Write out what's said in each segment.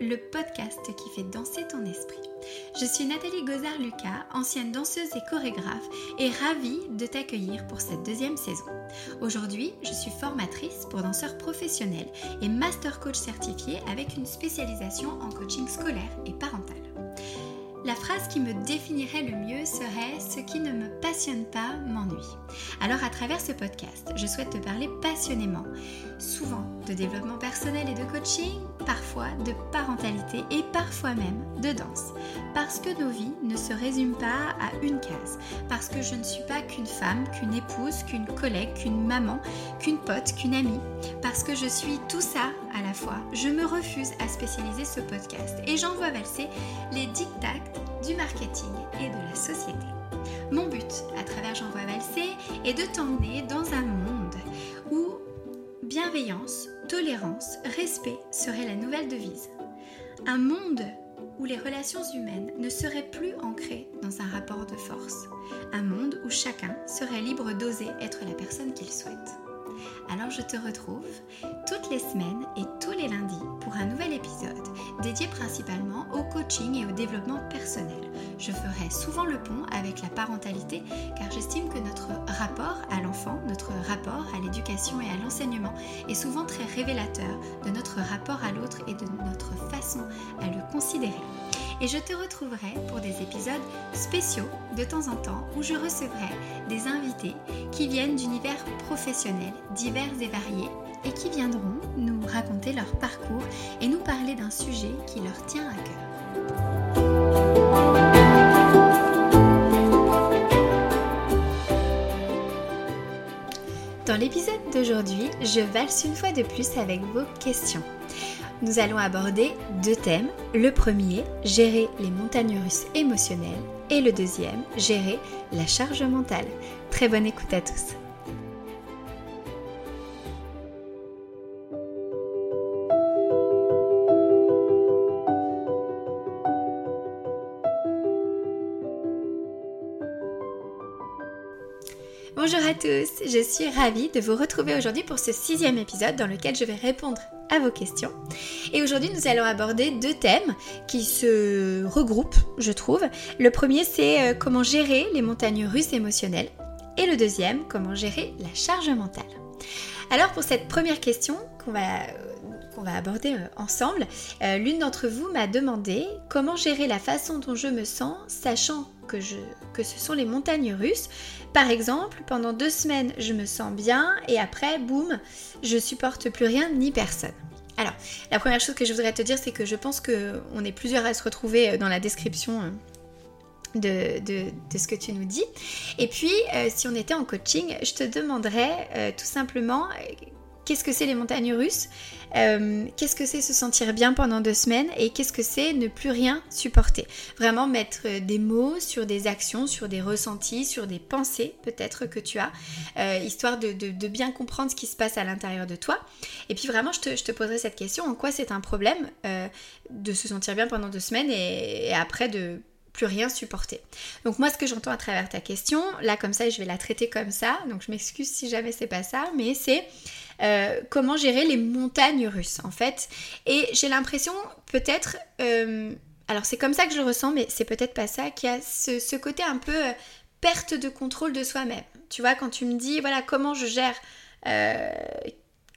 Le podcast qui fait danser ton esprit. Je suis Nathalie Gozard-Lucas, ancienne danseuse et chorégraphe, et ravie de t'accueillir pour cette deuxième saison. Aujourd'hui, je suis formatrice pour danseurs professionnels et master coach certifié avec une spécialisation en coaching scolaire et parental. La phrase qui me définirait le mieux serait ⁇ Ce qui ne me passionne pas m'ennuie ⁇ Alors à travers ce podcast, je souhaite te parler passionnément, souvent de développement personnel et de coaching, parfois de parentalité et parfois même de danse. Parce que nos vies ne se résument pas à une case. Parce que je ne suis pas qu'une femme, qu'une épouse, qu'une collègue, qu'une maman, qu'une pote, qu'une amie. Parce que je suis tout ça Je me refuse à spécialiser ce podcast et j'envoie valser les dictats du marketing et de la société. Mon but à travers J'envoie valser est de t'emmener dans un monde où bienveillance, tolérance, respect seraient la nouvelle devise. Un monde où les relations humaines ne seraient plus ancrées dans un rapport de force. Un monde où chacun serait libre d'oser être la personne qu'il souhaite. Alors je te retrouve toutes les semaines et tous les lundis pour un nouvel épisode dédié principalement au coaching et au développement personnel. Je ferai souvent le pont avec la parentalité car j'estime que notre rapport à l'enfant, notre rapport à l'éducation et à l'enseignement est souvent très révélateur de notre rapport à l'autre et de notre façon à le considérer et je te retrouverai pour des épisodes spéciaux de temps en temps où je recevrai des invités qui viennent d'univers professionnels divers et variés et qui viendront nous raconter leur parcours et nous parler d'un sujet qui leur tient à cœur. Dans l'épisode d'aujourd'hui, je valse une fois de plus avec vos questions nous allons aborder deux thèmes. Le premier, gérer les montagnes russes émotionnelles et le deuxième, gérer la charge mentale. Très bonne écoute à tous. Bonjour à tous, je suis ravie de vous retrouver aujourd'hui pour ce sixième épisode dans lequel je vais répondre à vos questions. Et aujourd'hui nous allons aborder deux thèmes qui se regroupent, je trouve. Le premier c'est euh, comment gérer les montagnes russes émotionnelles et le deuxième comment gérer la charge mentale. Alors pour cette première question qu'on va qu'on va aborder euh, ensemble, euh, l'une d'entre vous m'a demandé comment gérer la façon dont je me sens, sachant que, ce sont les montagnes russes. Par exemple, pendant deux semaines, je me sens bien et après, boum, je supporte plus rien ni personne. Alors, la première chose que je voudrais te dire, c'est que je pense qu'on est plusieurs à se retrouver euh, dans la description de, de, ce que tu nous dis. Et puis, si on était en coaching, je te demanderais tout simplement qu'est-ce que c'est les montagnes russes, euh, qu'est-ce que c'est se sentir bien pendant deux semaines et qu'est-ce que c'est ne plus rien supporter. Vraiment mettre euh, des mots sur des actions, sur des ressentis, sur des pensées peut-être que tu as, euh, histoire de, bien comprendre ce qui se passe à l'intérieur de toi. Et puis vraiment, je te, poserai cette question, en quoi c'est un problème de se sentir bien pendant deux semaines et après de plus rien supporter. Donc moi ce que j'entends à travers ta question, là comme ça je vais la traiter comme ça, donc je m'excuse si jamais c'est pas ça, mais c'est euh, comment gérer les montagnes russes en fait. Et j'ai l'impression peut-être, euh, alors c'est comme ça que je le ressens, mais c'est peut-être pas ça, qu'il y a ce, côté un peu euh, perte de contrôle de soi-même. Tu vois, quand tu me dis, voilà, comment je gère,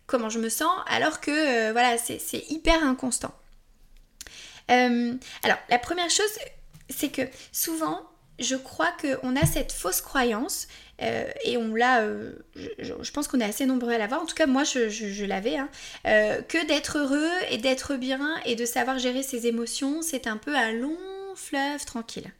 comment je me sens, alors que, voilà, c'est hyper inconstant. alors, la première chose, c'est que souvent, je crois qu'on a cette fausse croyance, euh, et on l'a, euh, je, pense qu'on est assez nombreux à l'avoir, en tout cas moi je, l'avais, hein, euh, que d'être heureux et d'être bien et de savoir gérer ses émotions, c'est un peu un long fleuve tranquille.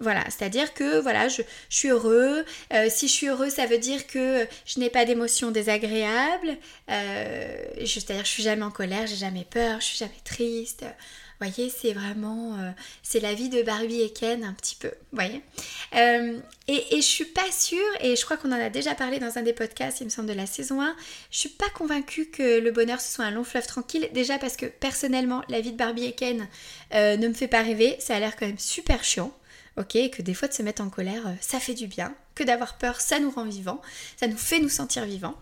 Voilà, c'est-à-dire que voilà, je, suis heureux. si je suis heureux, ça veut dire que je n'ai pas d'émotions désagréables. c'est-à-dire que je suis jamais en colère, j'ai jamais peur, je suis jamais triste voyez, c'est vraiment, euh, c'est la vie de Barbie et Ken un petit peu, voyez. Euh, et, et, je suis pas sûre, et je crois qu'on en a déjà parlé dans un des podcasts, il me semble de la saison 1, je suis pas convaincue que le bonheur ce soit un long fleuve tranquille, déjà parce que personnellement, la vie de Barbie et Ken euh, ne me fait pas rêver, ça a l'air quand même super chiant. Ok, que des fois de se mettre en colère, ça fait du bien. Que d'avoir peur, ça nous rend vivants. Ça nous fait nous sentir vivants.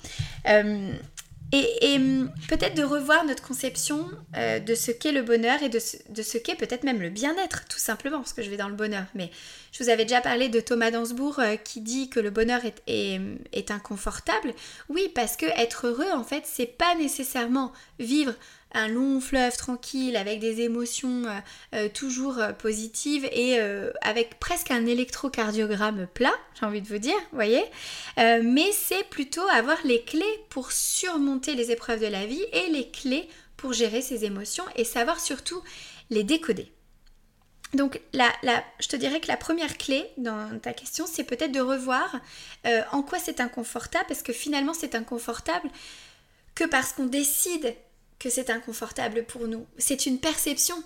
Et, hum, peut-être de revoir notre conception euh, de ce qu'est le bonheur et de ce, qu'est peut-être même le bien-être, tout simplement, parce que je vais dans le bonheur. Mais je vous avais déjà parlé de Thomas Dansbourg euh, qui dit que le bonheur est, est, inconfortable. Oui, parce que être heureux, en fait, c'est pas nécessairement vivre un long fleuve tranquille avec des émotions euh, euh, toujours euh, positives et avec presque un électrocardiogramme plat, j'ai envie de vous dire, voyez. mais c'est plutôt avoir les clés pour surmonter les épreuves de la vie et les clés pour gérer ses émotions et savoir surtout les décoder. Donc la, je te dirais que la première clé dans ta question, c'est peut-être de revoir en quoi c'est inconfortable, parce que finalement c'est inconfortable que parce qu'on décide que c'est inconfortable pour nous. C'est une perception.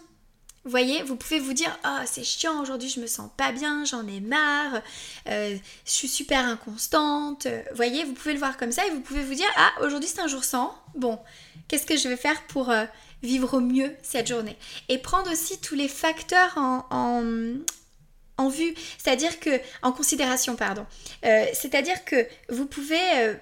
Vous voyez, vous pouvez vous dire Oh, c'est chiant, aujourd'hui je me sens pas bien, j'en ai marre, euh, je suis super inconstante. Vous voyez, vous pouvez le voir comme ça et vous pouvez vous dire Ah, aujourd'hui c'est un jour sans. Bon, qu'est-ce que je vais faire pour euh, vivre au mieux cette journée? Et prendre aussi tous les facteurs en, en, vue, c'est-à-dire que, en considération, pardon. Euh, c'est-à-dire que vous pouvez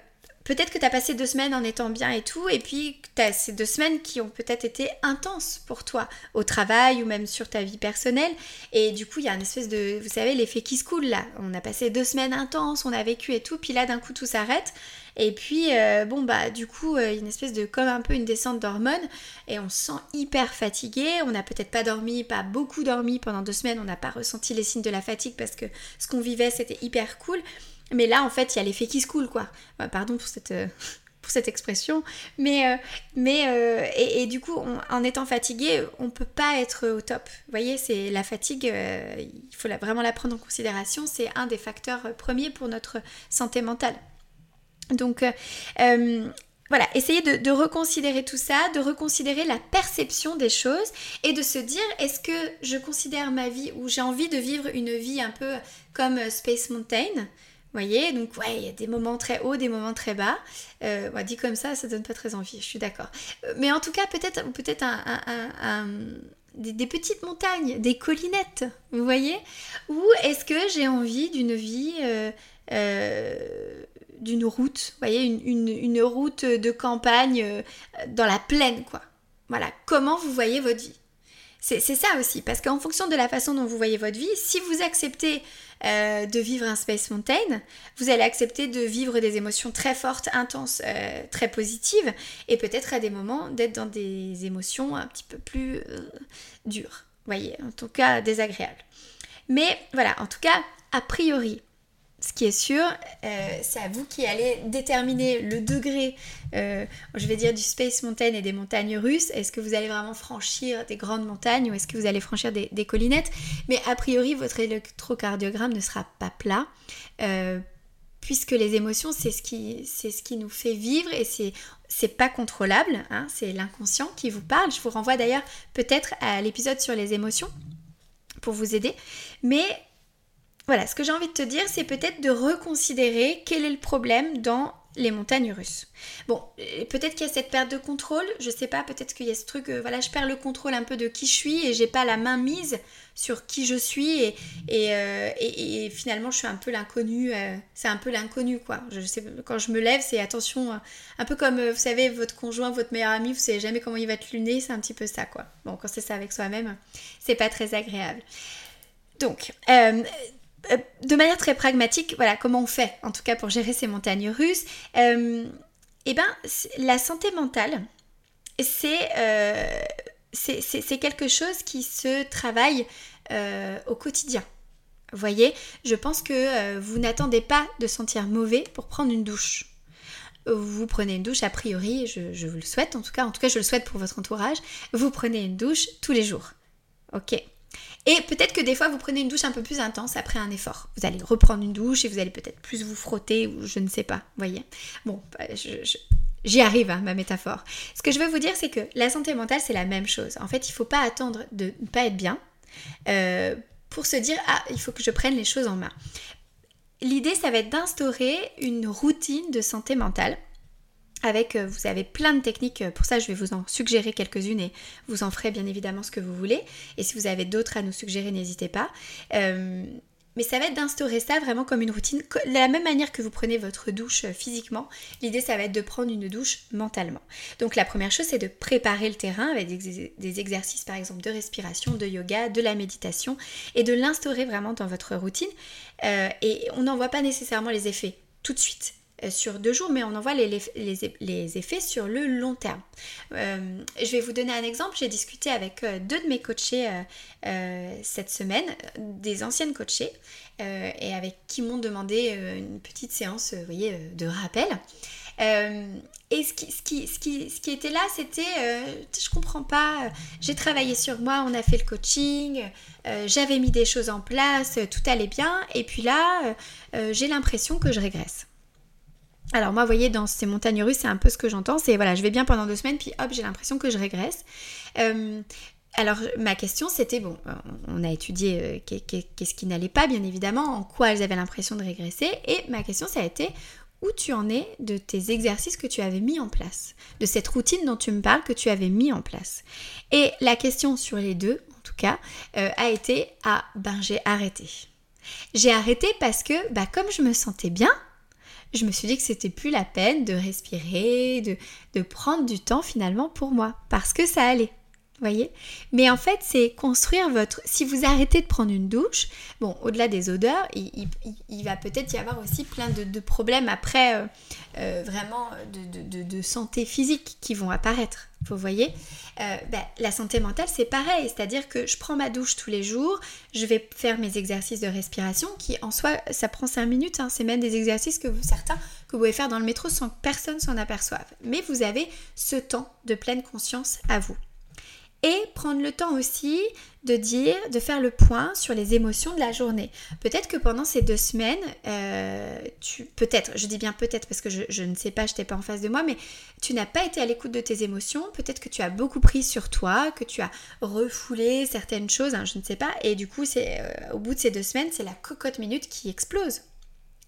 peut-être que tu as passé deux semaines en étant bien et tout, et puis tu as ces deux semaines qui ont peut-être été intenses pour toi, au travail ou même sur ta vie personnelle. Et du coup, il y a une espèce de, vous savez, l'effet qui se coule là. On a passé deux semaines intenses, on a vécu et tout, puis là d'un coup tout s'arrête. Et puis, euh, bon, bah, du coup, euh, une espèce de, comme un peu une descente d'hormones, et on se sent hyper fatigué. On n'a peut-être pas dormi, pas beaucoup dormi pendant deux semaines, on n'a pas ressenti les signes de la fatigue parce que ce qu'on vivait, c'était hyper cool. Mais là, en fait, il y a l'effet qui se coule, quoi. Bah, pardon pour cette, euh, pour cette expression. Mais, euh, mais euh, et, du coup, en étant fatigué, on peut pas être au top. Vous voyez, c'est la fatigue, il faut vraiment la prendre en considération. C'est un des facteurs premiers pour notre santé mentale. Donc, voilà, essayez de, de, reconsidérer tout ça, de reconsidérer la perception des choses et de se dire est-ce que je considère ma vie ou j'ai envie de vivre une vie un peu comme Space Mountain? Voyez, donc ouais, il y a des moments très hauts, des moments très bas. Euh, dit comme ça, ça donne pas très envie, je suis d'accord. Euh, mais en tout cas, peut-être peut-être un, des, petites montagnes, des collinettes, vous voyez Ou est-ce que j'ai envie d'une vie, euh, euh, d'une route, vous voyez, une, route de campagne dans la plaine, quoi Voilà, comment vous voyez votre vie? C'est ça aussi, parce qu'en fonction de la façon dont vous voyez votre vie, si vous acceptez euh, de vivre un Space Mountain, vous allez accepter de vivre des émotions très fortes, intenses, euh, très positives, et peut-être à des moments d'être dans des émotions un petit peu plus euh, dures, voyez, en tout cas désagréables. Mais voilà, en tout cas, a priori, ce qui est sûr, euh, c'est à vous qui allez déterminer le degré, euh, je vais dire, du Space Mountain et des montagnes russes. Est-ce que vous allez vraiment franchir des grandes montagnes ou est-ce que vous allez franchir des, collinettes? Mais a priori, votre électrocardiogramme ne sera pas plat. Euh, puisque les émotions, c'est ce, qui, nous fait vivre et c'est, c'est pas contrôlable, hein, c'est l'inconscient qui vous parle. Je vous renvoie d'ailleurs peut-être à l'épisode sur les émotions pour vous aider. Mais voilà, ce que j'ai envie de te dire, c'est peut-être de reconsidérer quel est le problème dans les montagnes russes. Bon, euh, peut-être qu'il y a cette perte de contrôle, je sais pas, peut-être qu'il y a ce truc, euh, voilà, je perds le contrôle un peu de qui je suis et j'ai pas la main mise sur qui je suis et, euh, finalement je suis un peu l'inconnu, c'est un peu l'inconnu quoi. Je sais, quand je me lève, c'est attention, un peu comme vous savez, votre conjoint, votre meilleur ami, vous savez jamais comment il va te luner, c'est un petit peu ça quoi. Bon, quand c'est ça avec soi-même, c'est pas très agréable. Donc, euh, de manière très pragmatique, voilà comment on fait, en tout cas pour gérer ces montagnes russes. Euh, eh ben, la santé mentale, euh, c'est quelque chose qui se travaille au quotidien. Voyez, je pense que vous n'attendez pas de sentir mauvais pour prendre une douche. Vous prenez une douche, a priori, je, je vous le souhaite, en tout cas, en tout cas, je le souhaite pour votre entourage. Vous prenez une douche tous les jours. Ok, et peut-être que des fois, vous prenez une douche un peu plus intense après un effort. Vous allez reprendre une douche et vous allez peut-être plus vous frotter ou je ne sais pas, voyez. Bon, bah, J'y arrive, hein, ma métaphore. Ce que je veux vous dire, c'est que la santé mentale, c'est la même chose. En fait, il ne faut pas attendre de ne pas être bien euh, pour se dire Ah, il faut que je prenne les choses en main. L'idée, ça va être d'instaurer une routine de santé mentale avec, euh, vous avez plein de techniques, pour ça je vais vous en suggérer quelques-unes et vous en ferez bien évidemment ce que vous voulez. Et si vous avez d'autres à nous suggérer, n'hésitez pas. Euh, mais ça va être d'instaurer ça vraiment comme une routine. De la même manière que vous prenez votre douche euh, physiquement, l'idée ça va être de prendre une douche mentalement. Donc la première chose c'est de préparer le terrain avec des exercices par exemple de respiration, de yoga, de la méditation et de l'instaurer vraiment dans votre routine. Euh, et on n'en voit pas nécessairement les effets tout de suite. Euh, sur deux jours, mais on en voit les, effets sur le long terme. Euh, je vais vous donner un exemple. J'ai discuté avec euh, deux de mes coachés cette semaine, des anciennes coachées, et avec qui m'ont demandé une petite séance de rappel. et ce qui, était là, c'était, je comprends pas, j'ai travaillé sur moi, on a fait le coaching, j'avais mis des choses en place, tout allait bien, et puis là, j'ai l'impression que je régresse. Alors moi, vous voyez, dans ces montagnes russes, c'est un peu ce que j'entends. C'est voilà, je vais bien pendant deux semaines, puis hop, j'ai l'impression que je régresse. Euh, alors ma question c'était, bon, on a étudié euh, qu'est-ce qui n'allait pas, bien évidemment, en quoi elles avaient l'impression de régresser, et ma question ça a été, où tu en es de tes exercices que tu avais mis en place, de cette routine dont tu me parles que tu avais mis en place? Et la question sur les deux, en tout cas, euh, a été, ah ben j'ai arrêté. J'ai arrêté parce que, bah, comme je me sentais bien, je me suis dit que c'était plus la peine de respirer, de, de prendre du temps finalement pour moi, parce que ça allait voyez Mais en fait, c'est construire votre... Si vous arrêtez de prendre une douche, bon, au-delà des odeurs, il, va peut-être y avoir aussi plein de, problèmes après, euh, euh, vraiment, de, santé physique qui vont apparaître. Vous voyez euh, ben, La santé mentale, c'est pareil. C'est-à-dire que je prends ma douche tous les jours, je vais faire mes exercices de respiration qui, en soi, ça prend 5 minutes. Hein. c'est même des exercices que vous, certains que vous pouvez faire dans le métro sans que personne s'en aperçoive. Mais vous avez ce temps de pleine conscience à vous. Et prendre le temps aussi de dire, de faire le point sur les émotions de la journée. Peut-être que pendant ces deux semaines, euh, tu, peut-être, je dis bien peut-être parce que je, ne sais pas, je n'étais pas en face de moi, mais tu n'as pas été à l'écoute de tes émotions. Peut-être que tu as beaucoup pris sur toi, que tu as refoulé certaines choses, hein, je ne sais pas. Et du coup, c'est euh, au bout de ces deux semaines, c'est la cocotte minute qui explose.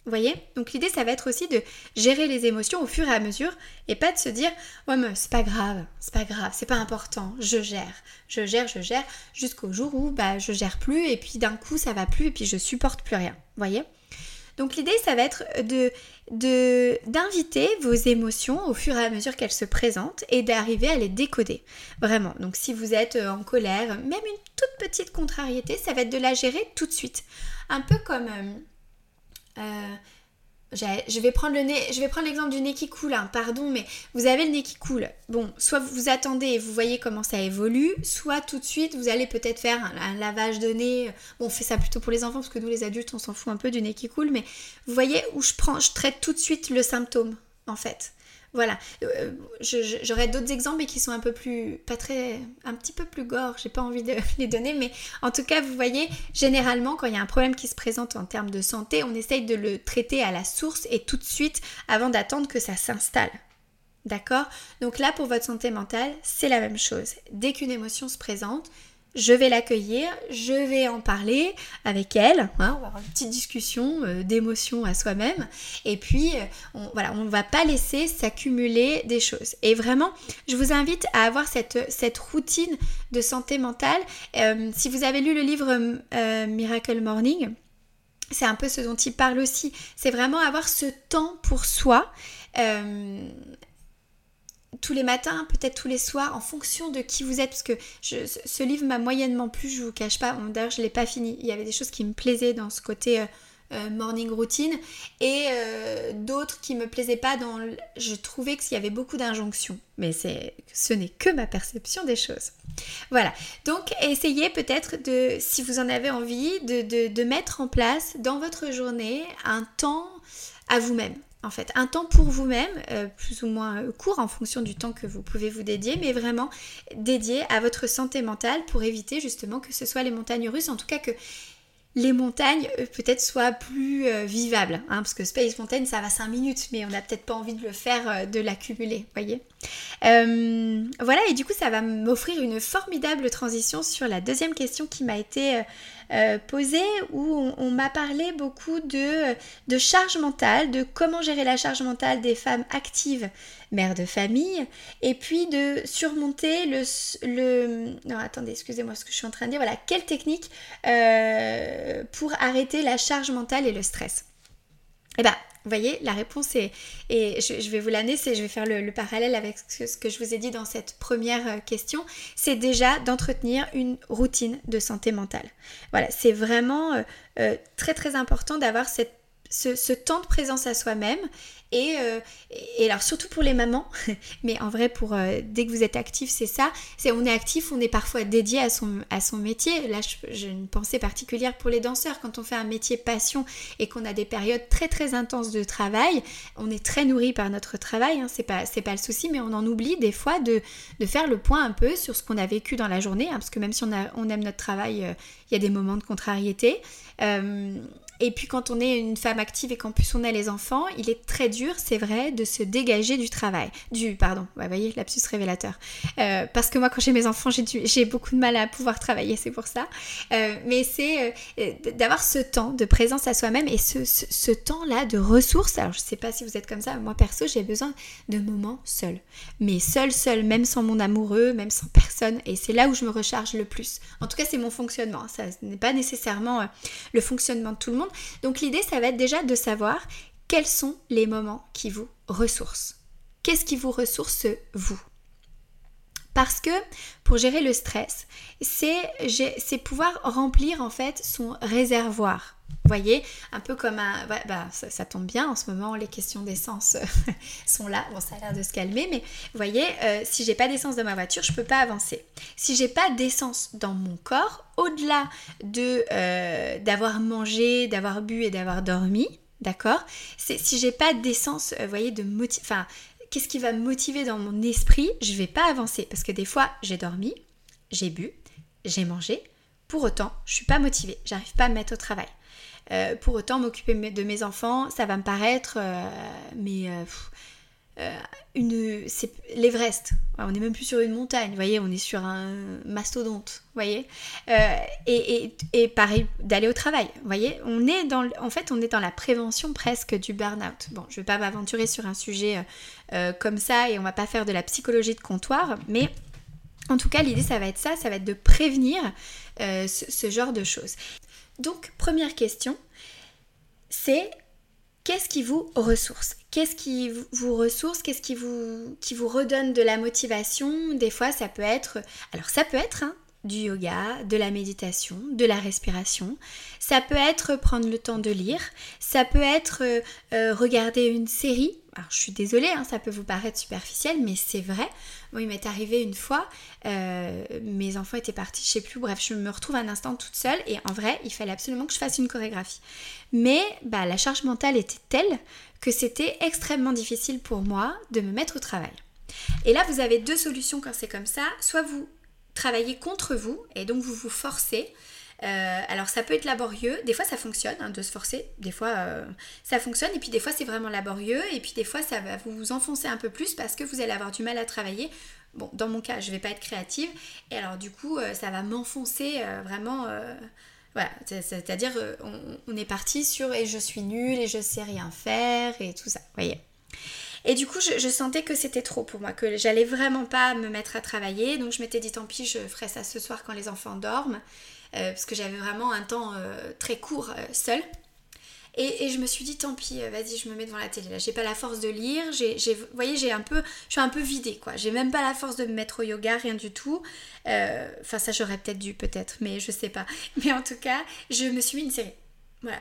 Vous voyez? Donc l'idée, ça va être aussi de gérer les émotions au fur et à mesure et pas de se dire Ouais, mais c'est pas grave, c'est pas grave, c'est pas important, je gère, je gère, je gère, jusqu'au jour où bah, je gère plus et puis d'un coup ça va plus et puis je supporte plus rien. Vous voyez? Donc l'idée, ça va être de d'inviter vos émotions au fur et à mesure qu'elles se présentent et d'arriver à les décoder. Vraiment. Donc si vous êtes euh, en colère, même une toute petite contrariété, ça va être de la gérer tout de suite. Un peu comme euh, euh, je vais prendre l'exemple du nez qui coule, hein, pardon, mais vous avez le nez qui coule. Bon, soit vous attendez et vous voyez comment ça évolue, soit tout de suite vous allez peut-être faire un, lavage de nez. Bon, on fait ça plutôt pour les enfants parce que nous les adultes on s'en fout un peu du nez qui coule, mais vous voyez où je prends, je traite tout de suite le symptôme en fait. Voilà, euh, j'aurais d'autres exemples mais qui sont un peu plus, pas très, un petit peu plus gore, j'ai pas envie de les donner, mais en tout cas, vous voyez, généralement, quand il y a un problème qui se présente en termes de santé, on essaye de le traiter à la source et tout de suite avant d'attendre que ça s'installe. D'accord? Donc là, pour votre santé mentale, c'est la même chose. Dès qu'une émotion se présente, je vais l'accueillir, je vais en parler avec elle, hein, on va avoir une petite discussion euh, d'émotions à soi-même, et puis euh, on, voilà, on ne va pas laisser s'accumuler des choses. Et vraiment, je vous invite à avoir cette, cette routine de santé mentale. Euh, si vous avez lu le livre Miracle Morning, c'est un peu ce dont il parle aussi. C'est vraiment avoir ce temps pour soi tous les matins, peut-être tous les soirs, en fonction de qui vous êtes, parce que ce livre m'a moyennement plu, je vous cache pas. D'ailleurs, je ne l'ai pas fini. Il y avait des choses qui me plaisaient dans ce côté euh, euh, morning routine et euh, d'autres qui me plaisaient pas. Dans, je trouvais qu'il y avait beaucoup d'injonctions, mais ce n'est que ma perception des choses. Voilà. Donc, essayez peut-être de, si vous en avez envie, de mettre en place dans votre journée un temps à vous-même en fait, un temps pour vous-même, euh, plus ou moins euh, court en fonction du temps que vous pouvez vous dédier, mais vraiment dédié à votre santé mentale pour éviter justement que ce soit les montagnes russes, en tout cas que les montagnes euh, peut-être soient plus vivables, hein, parce que Space Mountain ça va 5 minutes, mais on n'a peut-être pas envie de le faire, de l'accumuler, voyez. voilà, et du coup ça va m'offrir une formidable transition sur la deuxième question qui m'a été posée où on, m'a parlé beaucoup de, charge mentale, de comment gérer la charge mentale des femmes actives, mères de famille, et puis de surmonter le... le non, attendez, excusez-moi ce que je suis en train de dire. Voilà, quelle technique pour arrêter la charge mentale et le stress Eh bien, vous voyez, la réponse est, et je, vais vous l'annoncer, c'est, je vais faire le, parallèle avec ce, que je vous ai dit dans cette première euh, question, c'est déjà d'entretenir une routine de santé mentale. Voilà, c'est vraiment euh, euh, très très important d'avoir cette ce, temps de présence à soi-même euh, et, alors surtout pour les mamans, mais en vrai pour euh, dès que vous êtes actif c'est ça, c'est on est actif, on est parfois dédié à son, à son métier. Là j'ai une pensée particulière pour les danseurs, quand on fait un métier passion et qu'on a des périodes très très intenses de travail, on est très nourri par notre travail, hein, c'est pas, pas le souci, mais on en oublie des fois de, faire le point un peu sur ce qu'on a vécu dans la journée, hein, parce que même si on, a, on aime notre travail, euh, il y a des moments de contrariété. Et puis quand on est une femme active et qu'en plus on a les enfants, il est très dur, c'est vrai, de se dégager du travail. Du, pardon, vous voyez, lapsus révélateur. Euh, parce que moi quand j'ai mes enfants, j'ai beaucoup de mal à pouvoir travailler, c'est pour ça. Euh, mais c'est euh, d'avoir ce temps de présence à soi-même et ce, temps-là de ressources. Alors je sais pas si vous êtes comme ça, moi perso j'ai besoin de moments seuls. Mais seul, seul, même sans mon amoureux, même sans personne. Et c'est là où je me recharge le plus. En tout cas c'est mon fonctionnement. Ça n'est pas nécessairement le fonctionnement de tout le monde. Donc l'idée, ça va être déjà de savoir quels sont les moments qui vous ressourcent. Qu'est-ce qui vous ressource vous? Parce que pour gérer le stress, c'est pouvoir remplir en fait son réservoir. Vous voyez, un peu comme un... Bah, ça, tombe bien, en ce moment les questions d'essence sont là. Bon, ça a l'air de se calmer, mais vous voyez, euh, si j'ai pas d'essence dans ma voiture, je peux pas avancer. Si j'ai pas d'essence dans mon corps, au-delà de euh, d'avoir mangé, d'avoir bu et d'avoir dormi, d'accord C'est si j'ai pas d'essence, vous voyez, de motif... Enfin, qu'est-ce qui va me motiver dans mon esprit Je vais pas avancer parce que des fois, j'ai dormi, j'ai bu, j'ai mangé. Pour autant, je suis pas motivée, j'arrive pas à me mettre au travail. Euh, pour autant, m'occuper de mes enfants, ça va me paraître, euh, mais euh, une, c'est l'Everest. On n'est même plus sur une montagne, voyez, on est sur un mastodonte, voyez. Et, et, pareil, d'aller au travail, voyez. On est dans, en fait, on est dans la prévention presque du burn-out. Bon, je ne vais pas m'aventurer sur un sujet comme ça et on va pas faire de la psychologie de comptoir, mais en tout cas, l'idée, ça va être ça, ça va être de prévenir ce, genre de choses. Donc, première question, c'est qu'est-ce qui vous ressource? Qu'est-ce qui vous ressource? Qu'est-ce qui vous, qui vous redonne de la motivation? Des fois, ça peut être... Alors, ça peut être hein, du yoga, de la méditation, de la respiration. Ça peut être prendre le temps de lire. Ça peut être euh, euh, regarder une série je suis désolée, hein, ça peut vous paraître superficiel, mais c'est vrai. Moi, il m'est arrivé une fois, euh, mes enfants étaient partis, je sais plus, bref, je me retrouve un instant toute seule et en vrai, il fallait absolument que je fasse une chorégraphie. Mais bah, la charge mentale était telle que c'était extrêmement difficile pour moi de me mettre au travail. Et là, vous avez deux solutions quand c'est comme ça. Soit vous travaillez contre vous et donc vous vous forcez. Euh, alors ça peut être laborieux, des fois ça fonctionne hein, de se forcer, des fois euh, ça fonctionne. Et puis des fois c'est vraiment laborieux. Et puis des fois ça va vous enfoncer un peu plus parce que vous allez avoir du mal à travailler. Bon, dans mon cas, je vais pas être créative. Et alors du coup euh, ça va m'enfoncer vraiment. voilà, c'est-à-dire on, est parti sur et je suis nulle et je sais rien faire et tout ça, voyez? Et du coup, je, sentais que c'était trop pour moi, que j'allais vraiment pas me mettre à travailler. Donc je m'étais dit tant pis, je ferai ça ce soir quand les enfants dorment. Euh, parce que j'avais vraiment un temps euh, très court euh, seul. Et, je me suis dit, tant pis, vas-y, je me mets devant la télé. Là, j'ai pas la force de lire. J'ai, vous voyez, un peu, je suis un peu vidée, quoi. J'ai même pas la force de me mettre au yoga, rien du tout. Enfin, ça, j'aurais peut-être dû, peut-être, mais je sais pas. Mais en tout cas, je me suis mis une série. Voilà,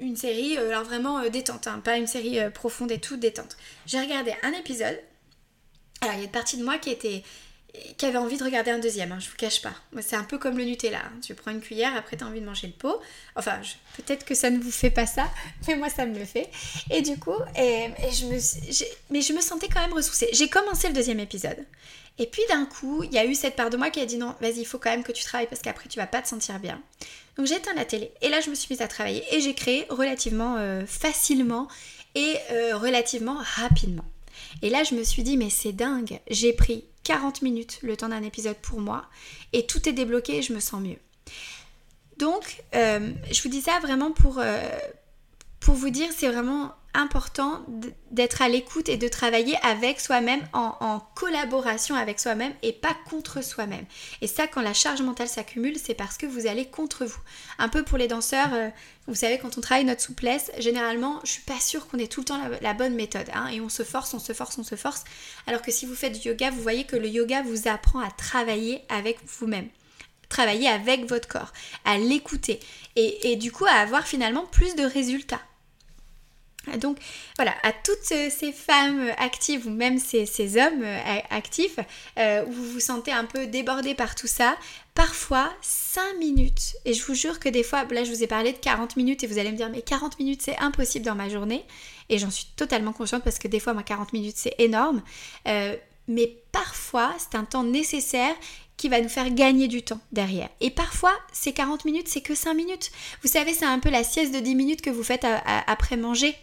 une, série, alors vraiment détente, hein, pas une série profonde et tout, détente. J'ai regardé un épisode. Alors, il y a une partie de moi qui était qui avait envie de regarder un deuxième, hein, je vous cache pas. C'est un peu comme le Nutella. Hein. Tu prends une cuillère, après tu as envie de manger le pot. Enfin, peut-être que ça ne vous fait pas ça, mais moi ça me le fait. Et du coup, et, je me, mais je me sentais quand même ressourcée. J'ai commencé le deuxième épisode. Et puis d'un coup, il y a eu cette part de moi qui a dit non, vas-y, il faut quand même que tu travailles parce qu'après tu vas pas te sentir bien. Donc j'ai la télé et là je me suis mise à travailler et j'ai créé relativement euh, facilement et euh, relativement rapidement. Et là je me suis dit mais c'est dingue, j'ai pris 40 minutes le temps d'un épisode pour moi et tout est débloqué et je me sens mieux. Donc, je vous dis ça vraiment pour, pour vous dire, c'est vraiment important d'être à l'écoute et de travailler avec soi-même en, collaboration avec soi-même et pas contre soi-même. Et ça, quand la charge mentale s'accumule, c'est parce que vous allez contre vous. Un peu pour les danseurs, euh, vous savez, quand on travaille notre souplesse, généralement, je suis pas sûre qu'on ait tout le temps la, bonne méthode. Hein, et on se force, on se force, on se force. Alors que si vous faites du yoga, vous voyez que le yoga vous apprend à travailler avec vous-même travailler avec votre corps, à l'écouter et, et, du coup à avoir finalement plus de résultats. Donc voilà, à toutes ces femmes actives ou même ces, hommes euh, actifs euh, où vous vous sentez un peu débordé par tout ça, parfois 5 minutes, et je vous jure que des fois, là je vous ai parlé de 40 minutes et vous allez me dire mais 40 minutes c'est impossible dans ma journée, et j'en suis totalement consciente parce que des fois moi 40 minutes c'est énorme, euh, mais parfois c'est un temps nécessaire qui va nous faire gagner du temps derrière. Et parfois, ces 40 minutes, c'est que 5 minutes. Vous savez, c'est un peu la sieste de 10 minutes que vous faites après manger.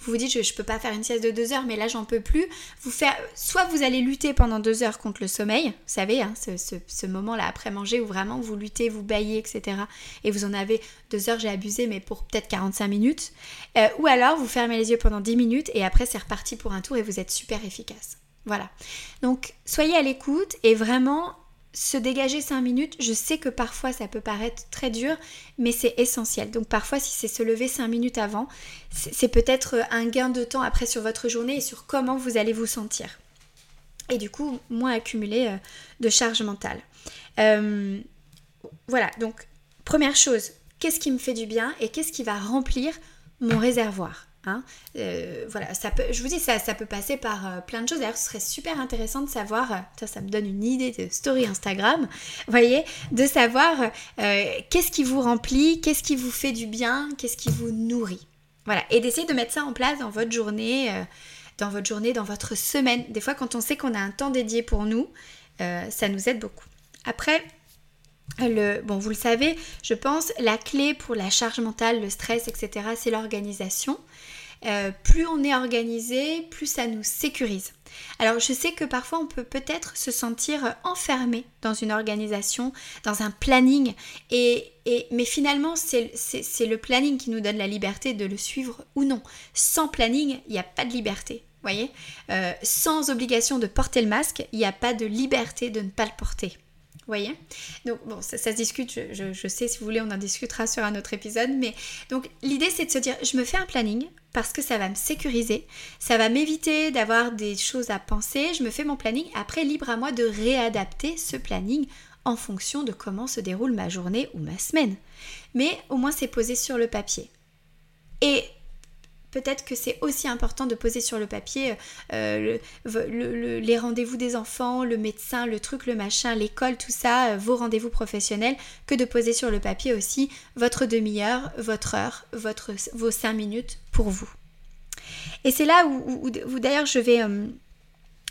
Vous vous dites, je ne peux pas faire une sieste de deux heures, mais là, j'en peux plus. Vous faire, soit vous allez lutter pendant deux heures contre le sommeil, vous savez, hein, ce, moment-là après manger où vraiment vous luttez, vous baillez, etc. Et vous en avez deux heures, j'ai abusé, mais pour peut-être 45 minutes. Euh, ou alors, vous fermez les yeux pendant 10 minutes et après, c'est reparti pour un tour et vous êtes super efficace. Voilà. Donc, soyez à l'écoute et vraiment se dégager 5 minutes, je sais que parfois ça peut paraître très dur, mais c'est essentiel. Donc parfois si c'est se lever 5 minutes avant, c'est peut-être un gain de temps après sur votre journée et sur comment vous allez vous sentir. Et du coup, moins accumuler euh, de charge mentale. Euh, voilà, donc première chose, qu'est-ce qui me fait du bien et qu'est-ce qui va remplir mon réservoir? Hein. Euh, voilà, ça peut, je vous dis, ça, ça peut passer par euh, plein de choses. D'ailleurs, ce serait super intéressant de savoir, euh, ça, me donne une idée de story Instagram, voyez, de savoir qu'est-ce qui vous remplit, qu'est-ce qui vous fait du bien, qu'est-ce qui vous nourrit. Voilà, et d'essayer de mettre ça en place dans votre journée, dans votre journée, dans votre semaine. Des fois, quand on sait qu'on a un temps dédié pour nous, ça nous aide beaucoup. Après, le, bon, vous le savez, je pense, la clé pour la charge mentale, le stress, etc., c'est l'organisation. Euh, plus on est organisé, plus ça nous sécurise. Alors je sais que parfois on peut peut-être se sentir enfermé dans une organisation, dans un planning, et, mais finalement c'est le planning qui nous donne la liberté de le suivre ou non. Sans planning, il n'y a pas de liberté. Voyez? Euh, Sans obligation de porter le masque, il n'y a pas de liberté de ne pas le porter voyez? Donc bon, ça, se discute, je, sais si vous voulez on en discutera sur un autre épisode, mais donc l'idée c'est de se dire je me fais un planning parce que ça va me sécuriser, ça va m'éviter d'avoir des choses à penser, je me fais mon planning, après libre à moi de réadapter ce planning en fonction de comment se déroule ma journée ou ma semaine. Mais au moins c'est posé sur le papier. Et peut-être que c'est aussi important de poser sur le papier euh, les rendez-vous des enfants, le médecin, le truc, le machin, l'école, tout ça, euh, vos rendez-vous professionnels, que de poser sur le papier aussi votre demi-heure, votre heure, vos cinq minutes pour vous. Et c'est là où, d'ailleurs je vais... Euh,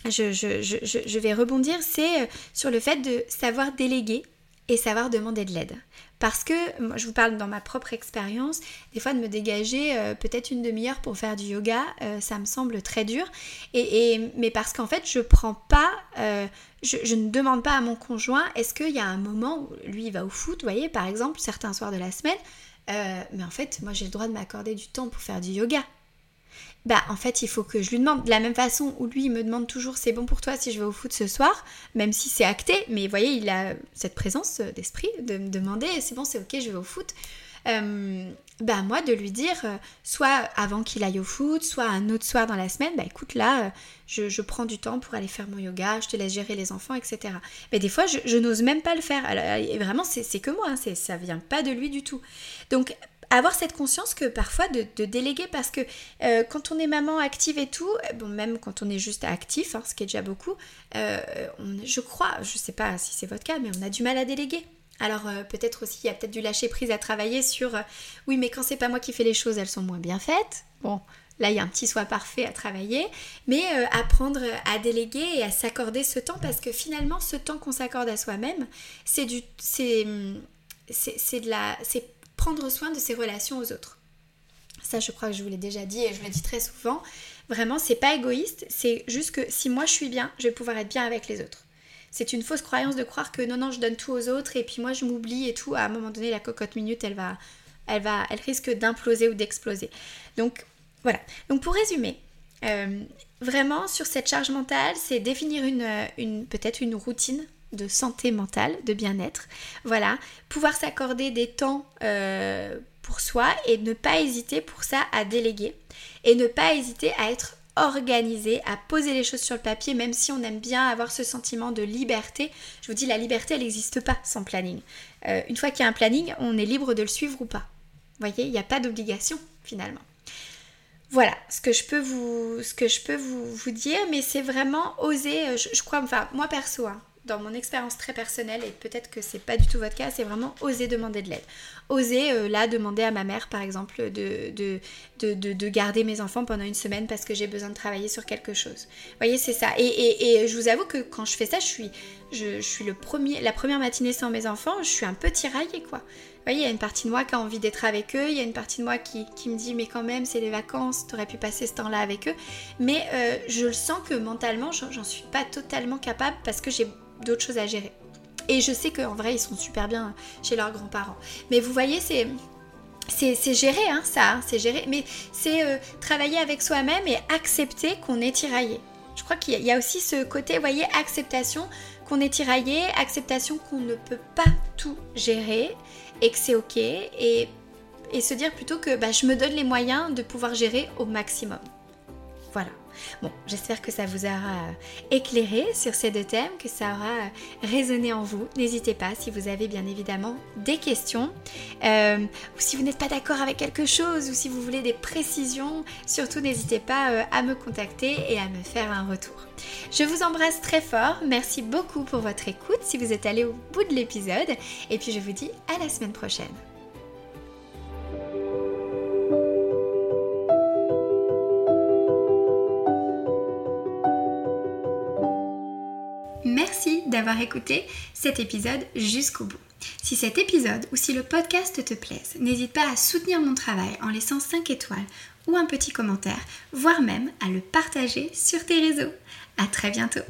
je, je, vais rebondir, c'est sur le fait de savoir déléguer et savoir demander de l'aide. Parce que, moi, je vous parle dans ma propre expérience, des fois de me dégager euh, peut-être une demi-heure pour faire du yoga, euh, ça me semble très dur. Et, mais parce qu'en fait, je prends pas, euh, je, ne demande pas à mon conjoint, est-ce qu'il y a un moment où lui il va au foot, vous voyez, par exemple, certains soirs de la semaine, mais en fait, moi j'ai le droit de m'accorder du temps pour faire du yoga bah en fait il faut que je lui demande. De la même façon où lui il me demande toujours c'est bon pour toi si je vais au foot ce soir même si c'est acté mais voyez il a cette présence d'esprit de me demander c'est bon c'est ok je vais au foot. Euh, bah moi de lui dire euh, soit avant qu'il aille au foot soit un autre soir dans la semaine bah écoute là euh, je, prends du temps pour aller faire mon yoga je te laisse gérer les enfants etc mais des fois je, n'ose même pas le faire. Et vraiment c'est que moi hein, ça vient pas de lui du tout. Donc avoir cette conscience que parfois de, déléguer parce que euh, quand on est maman active et tout, euh, bon même quand on est juste actif, hein, ce qui est déjà beaucoup, euh, je crois, je sais pas si c'est votre cas, mais on a du mal à déléguer. Alors peut-être aussi il y a peut-être du lâcher prise à travailler sur oui mais quand c'est pas moi qui fais les choses elles sont moins bien faites. Bon là il y a un petit soin parfait à travailler, mais apprendre à déléguer et à s'accorder ce temps parce que finalement ce temps qu'on s'accorde à soi-même c'est du c'est c'est de la c'est prendre soin de ses relations aux autres. Ça, je crois que je vous l'ai déjà dit et je le dis très souvent. Vraiment, c'est pas égoïste, c'est juste que si moi je suis bien, je vais pouvoir être bien avec les autres. c'est une fausse croyance de croire que non, non, je donne tout aux autres et puis moi je m'oublie et tout. À un moment donné, la cocotte minute, elle va, elle va, elle risque d'imploser ou d'exploser. Donc voilà. Donc pour résumer, euh, vraiment sur cette charge mentale, c'est définir une, une peut-être une routine de santé mentale, de bien-être. Voilà, pouvoir s'accorder des temps euh, pour soi et ne pas hésiter pour ça à déléguer et ne pas hésiter à être organisé, à poser les choses sur le papier, même si on aime bien avoir ce sentiment de liberté. Je vous dis, la liberté, elle n'existe pas sans planning. Euh, une fois qu'il y a un planning, on est libre de le suivre ou pas. Vous voyez, il n'y a pas d'obligation finalement. Voilà ce que je peux vous, je dire, mais c'est vraiment oser, euh, je, crois, enfin moi perso, hein, dans mon expérience très personnelle, et peut-être que c'est pas du tout votre cas, c'est vraiment oser demander de l'aide. Oser euh, là demander à ma mère par exemple de de, de, garder mes enfants pendant une semaine parce que j'ai besoin de travailler sur quelque chose. Vous voyez, c'est ça. Et, et, je vous avoue que quand je fais ça, je suis, je, suis le premier, la première matinée sans mes enfants, je suis un peu tiraillée quoi. Vous voyez, il y a une partie de moi qui a envie d'être avec eux, il y a une partie de moi qui, qui me dit mais quand même c'est les vacances, t'aurais pu passer ce temps-là avec eux. Mais euh, je le sens que mentalement j'en suis pas totalement capable parce que j'ai d'autres choses à gérer. Et je sais qu'en vrai, ils sont super bien chez leurs grands-parents. Mais vous voyez, c'est c'est géré, hein, ça, hein, c'est géré, mais c'est euh, travailler avec soi-même et accepter qu'on est tiraillé. Je crois qu'il y a aussi ce côté, vous voyez, acceptation qu'on est tiraillé, acceptation qu'on ne peut pas tout gérer et que c'est ok, et, et, se dire plutôt que bah, je me donne les moyens de pouvoir gérer au maximum. Voilà. Bon, j'espère que ça vous aura euh, éclairé sur ces deux thèmes, que ça aura euh, résonné en vous. N'hésitez pas si vous avez bien évidemment des questions euh, ou si vous n'êtes pas d'accord avec quelque chose ou si vous voulez des précisions, surtout n'hésitez pas à me contacter et à me faire un retour. Je vous embrasse très fort, merci beaucoup pour votre écoute si vous êtes allé au bout de l'épisode et puis je vous dis à la semaine prochaine. D'avoir écouté cet épisode jusqu'au bout. Si cet épisode ou si le podcast te plaise, n'hésite pas à soutenir mon travail en laissant 5 étoiles ou un petit commentaire, voire même à le partager sur tes réseaux. À très bientôt